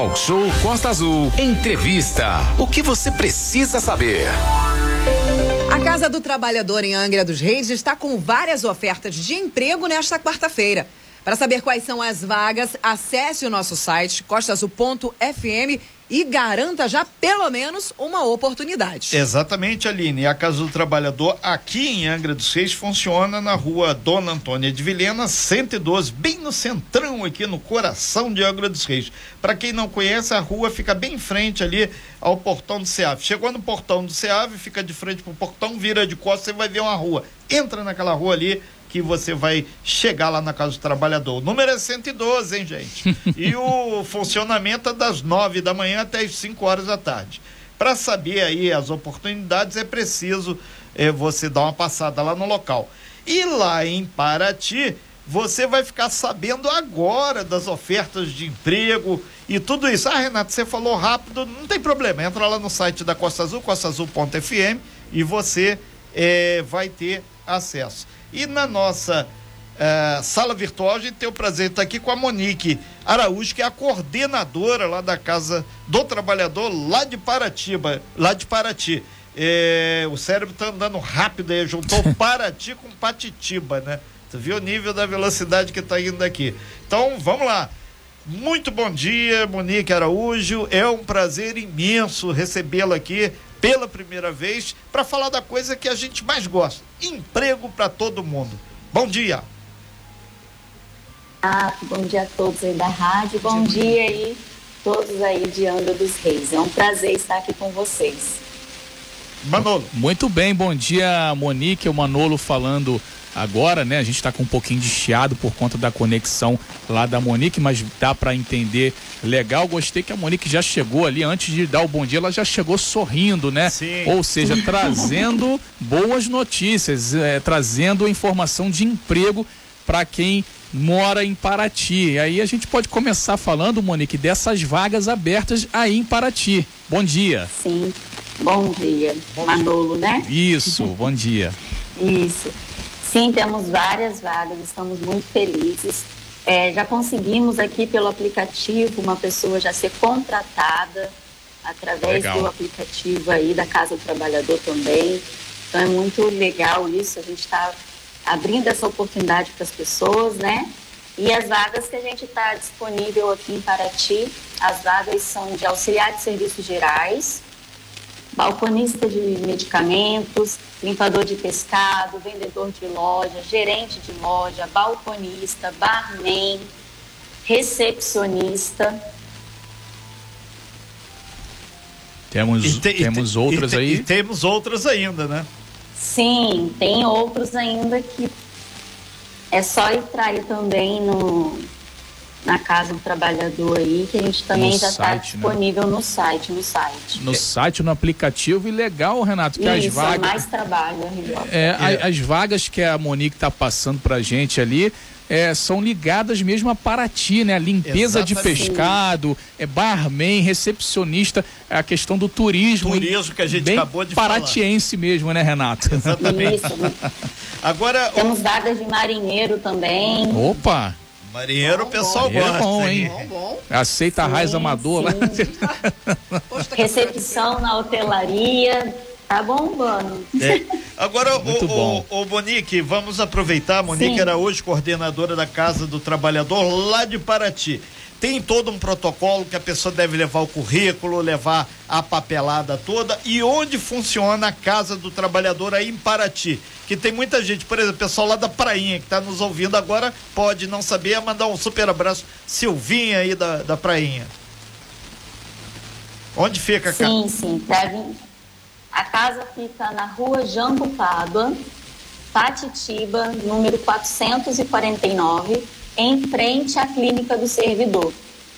Talk Show Costa Azul. Entrevista. O que você precisa saber? A Casa do Trabalhador em Angra dos Reis está com várias ofertas de emprego nesta quarta-feira. Para saber quais são as vagas, acesse o nosso site costaazul.fm e garanta já pelo menos uma oportunidade. Exatamente, Aline. A Casa do Trabalhador aqui em Angra dos Reis funciona na rua Dona Antônia de Vilhena, 112, bem no centrão aqui no coração de Angra dos Reis. Para quem não conhece, a rua fica bem em frente ali ao portão do SEAV. Chegou no portão do SEAV, fica de frente pro portão, vira de costas, você vai ver uma rua. Entra naquela rua ali, que você vai chegar lá na Casa do Trabalhador. O número é 112, hein, gente? e o funcionamento é das 9 da manhã até as 5 horas da tarde. Para saber aí as oportunidades, é preciso é, você dar uma passada lá no local. E lá em Paraty, você vai ficar sabendo agora das ofertas de emprego e tudo isso. Ah, Renato, você falou rápido, não tem problema. Entra lá no site da Costa Azul, costaazul.fm, e você é, vai ter acesso. E na nossa uh, sala virtual, a gente tem o prazer de estar aqui com a Monique Araújo, que é a coordenadora lá da Casa do Trabalhador, lá de Paratiba, lá de Paraty. É, o cérebro está andando rápido aí, juntou Paraty com Patitiba, né? Tu viu o nível da velocidade que está indo aqui. Então, vamos lá. Muito bom dia, Monique Araújo. É um prazer imenso recebê-la aqui pela primeira vez para falar da coisa que a gente mais gosta: emprego para todo mundo. Bom dia. Ah, bom dia a todos aí da rádio, bom dia, dia aí todos aí de Angra dos Reis. É um prazer estar aqui com vocês. Manolo. Muito bem, bom dia, Monique, o Manolo falando agora, né? A gente está com um pouquinho de chiado por conta da conexão lá da Monique, mas dá para entender legal. Gostei que a Monique já chegou ali antes de dar o bom dia, ela já chegou sorrindo, né? Sim. Ou seja, trazendo boas notícias, é, trazendo informação de emprego para quem mora em Paraty. E aí a gente pode começar falando, Monique, dessas vagas abertas aí em Paraty. Bom dia. Sim. Bom dia. Bom Manolo, dia. né? Isso, bom dia. Isso. Sim, temos várias vagas, estamos muito felizes. É, já conseguimos aqui pelo aplicativo uma pessoa já ser contratada através legal. do aplicativo aí da Casa do Trabalhador também. Então é muito legal isso, a gente está abrindo essa oportunidade para as pessoas, né? E as vagas que a gente está disponível aqui em Paraty, as vagas são de auxiliar de serviços gerais, balconista de medicamentos, limpador de pescado, vendedor de loja, gerente de loja, balconista, barman, recepcionista. Temos, e te, temos e outras e aí? E temos outras ainda, né? Sim, tem outros ainda que é só entrar aí também no, na Casa do Trabalhador aí, que a gente também no já está né? disponível né? no site, no site. No site, no aplicativo e legal, Renato, que Isso, as vagas. É mais trabalho, é, é. As vagas que a Monique está passando pra gente ali. É, são ligadas mesmo a Paraty, né? Limpeza Exatamente. de pescado, é barman, recepcionista, é a questão do turismo. Turismo que a gente bem acabou de paratiense falar. mesmo, né, Renato? Exatamente. Isso. Agora. Temos vagas de marinheiro também. Opa! Marinheiro, o pessoal bom, gosta. É bom, hein? Bom, bom. Aceita sim, a raiz amador lá. Recepção na hotelaria. Tá bombando. É. Agora, o, o, o, Monique, vamos aproveitar. Monique sim. era hoje coordenadora da Casa do Trabalhador lá de Paraty tem todo um protocolo que a pessoa deve levar o currículo, levar a papelada toda e onde funciona a Casa do Trabalhador aí em Paraty. Que tem muita gente, por exemplo, pessoal lá da Prainha que está nos ouvindo agora, pode não saber, é mandar um super abraço, Silvinha aí da, da Prainha. Onde fica a casa? Sim, sim, deve... A casa fica na rua Jango Pádua, Patitiba, número 449 em frente à clínica do servidor.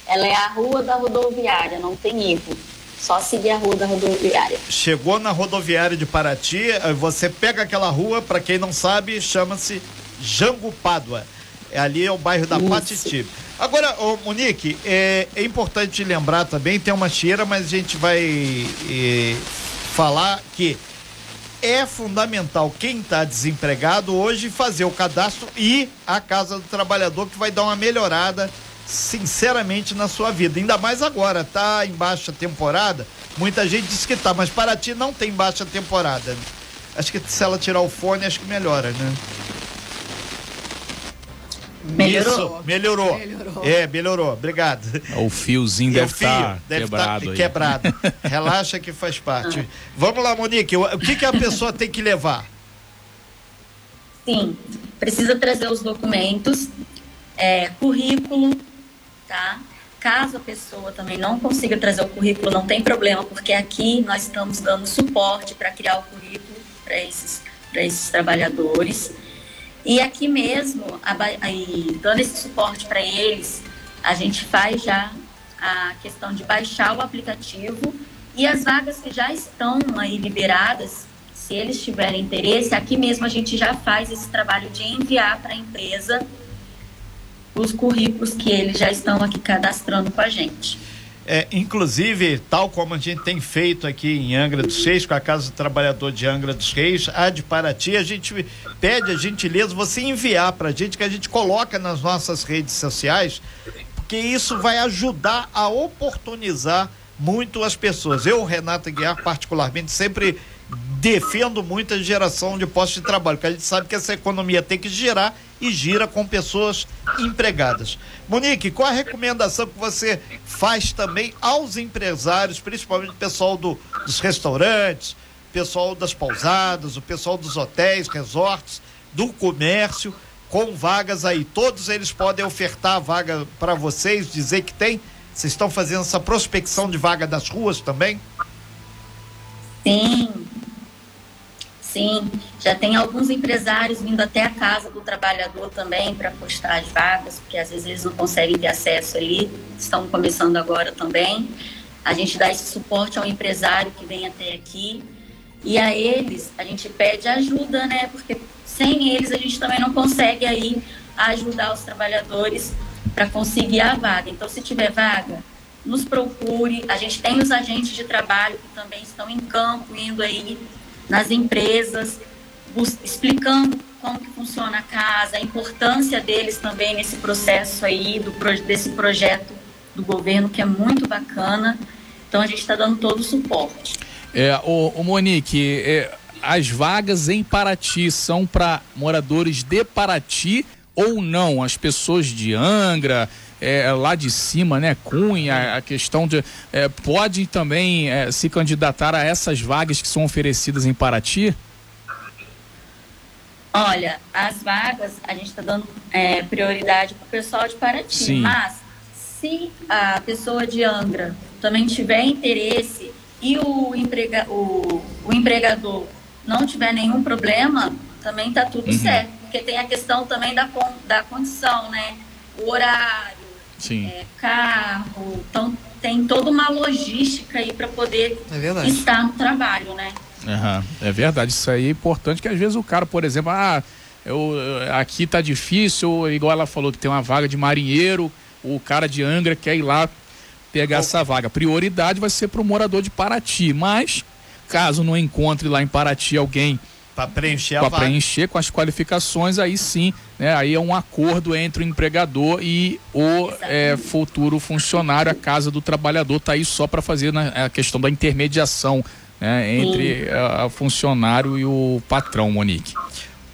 Ela é a rua da rodoviária, não tem erro. Só seguir a rua da rodoviária. Chegou na rodoviária de Paraty, eh, você pega aquela rua, para quem não sabe, chama-se Jango Pádua. É ali é o bairro da Patitiba. Agora, ô, Monique, é, é, importante lembrar também, tem uma cheira, mas a gente vai é, falar que é fundamental quem está desempregado hoje fazer o cadastro e a Casa do Trabalhador que vai dar uma melhorada sinceramente na sua vida. Ainda mais agora, tá em baixa temporada. Muita gente diz que tá, mas Paraty não tem baixa temporada. Acho que se ela tirar o fone, acho que melhora, né? Melhorou. Isso, melhorou. melhorou. É, melhorou. Obrigado. O fiozinho deve estar tá quebrado. Tá quebrado. Relaxa que faz parte. Ah. Vamos lá, Monique. O que, que a pessoa tem que levar? Sim, precisa trazer os documentos, é, currículo, tá? Caso a pessoa também não consiga trazer o currículo, não tem problema, porque aqui nós estamos dando suporte para criar o currículo para esses, esses trabalhadores. E aqui mesmo, aí, dando esse suporte para eles, a gente faz já a questão de baixar o aplicativo e as vagas que já estão aí liberadas, se eles tiverem interesse, aqui mesmo a gente já faz esse trabalho de enviar para a empresa os currículos que eles já estão aqui cadastrando com a gente. É, inclusive, tal como a gente tem feito aqui em Angra dos Reis, com a Casa do Trabalhador de Angra dos Reis, a de Paraty, a gente pede a gentileza você enviar para a gente, que a gente coloca nas nossas redes sociais, porque isso vai ajudar a oportunizar muito as pessoas. Eu, Renata Guiar, particularmente, sempre defendo muito a geração de postos de trabalho, porque a gente sabe que essa economia tem que girar e gira com pessoas empregadas. Monique, qual a recomendação que você faz também aos empresários, principalmente o pessoal do, dos restaurantes, pessoal das pousadas, o pessoal dos hotéis, resorts, do comércio, com vagas aí? Todos eles podem ofertar vaga para vocês, dizer que tem? Vocês estão fazendo essa prospecção de vaga das ruas também? Sim, Sim, já tem alguns empresários vindo até a casa do trabalhador também para postar as vagas, porque às vezes eles não conseguem ter acesso ali, estão começando agora também. A gente dá esse suporte ao empresário que vem até aqui e a eles a gente pede ajuda, né? Porque sem eles a gente também não consegue aí ajudar os trabalhadores para conseguir a vaga. Então, se tiver vaga, nos procure. A gente tem os agentes de trabalho que também estão em campo, indo aí nas empresas, explicando como que funciona a casa, a importância deles também nesse processo aí, do, desse projeto do governo, que é muito bacana. Então a gente está dando todo o suporte. É, o, o Monique, é, as vagas em Paraty são para moradores de Paraty ou não? As pessoas de Angra, é, lá de cima, né? Cunha, a questão de. É, pode também é, se candidatar a essas vagas que são oferecidas em Paraty? Olha, as vagas a gente está dando é, prioridade para o pessoal de Paraty, Sim. mas se a pessoa de Angra também tiver interesse e o, emprega, o, o empregador não tiver nenhum problema, também está tudo uhum. certo. Porque tem a questão também da, da condição, né? O horário, é, carro. Então tem toda uma logística aí para poder é estar no trabalho, né? Uhum, é verdade, isso aí é importante que às vezes o cara, por exemplo, ah, eu, aqui tá difícil, igual ela falou que tem uma vaga de marinheiro, o cara de Angra quer ir lá pegar essa vaga. Prioridade vai ser para o morador de Paraty, mas caso não encontre lá em Paraty alguém para preencher Para preencher com as qualificações, aí sim, né? Aí é um acordo entre o empregador e o é, futuro funcionário, a casa do trabalhador está aí só para fazer né, a questão da intermediação né, entre o funcionário e o patrão, Monique.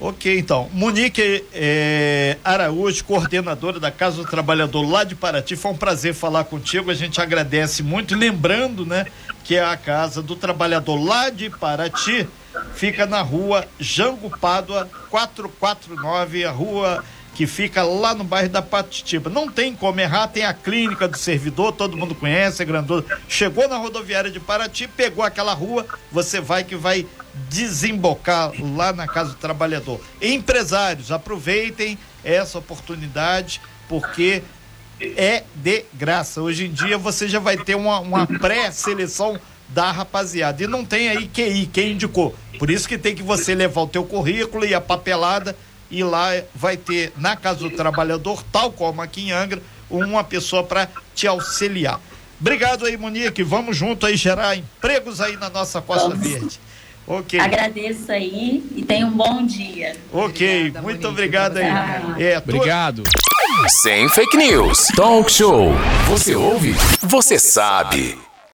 Ok, então. Monique é, Araújo, coordenadora da Casa do Trabalhador lá de Paraty, foi um prazer falar contigo. A gente agradece muito. Lembrando, né, que é a Casa do Trabalhador lá de Paraty fica na rua Jango Pádua 449, a rua que fica lá no bairro da Patitiba. Não tem como errar, tem a clínica do servidor, todo mundo conhece, é grandona. Chegou na rodoviária de Paraty, pegou aquela rua, você vai que vai desembocar lá na Casa do Trabalhador. Empresários, aproveitem essa oportunidade, porque é de graça. Hoje em dia você já vai ter uma, uma pré-seleção da rapaziada. E não tem aí QI, quem indicou. Por isso que tem que você levar o teu currículo e a papelada e lá vai ter na Casa do Trabalhador, tal como aqui em Angra, uma pessoa para te auxiliar. Obrigado aí, Monique. Vamos junto aí gerar empregos aí na nossa Costa Vamos. Verde. Ok. Agradeço aí e tenha um bom dia. Ok, Obrigada, muito Monique. obrigado aí. É, obrigado. Sem fake news. Talk show. Você ouve? Você sabe.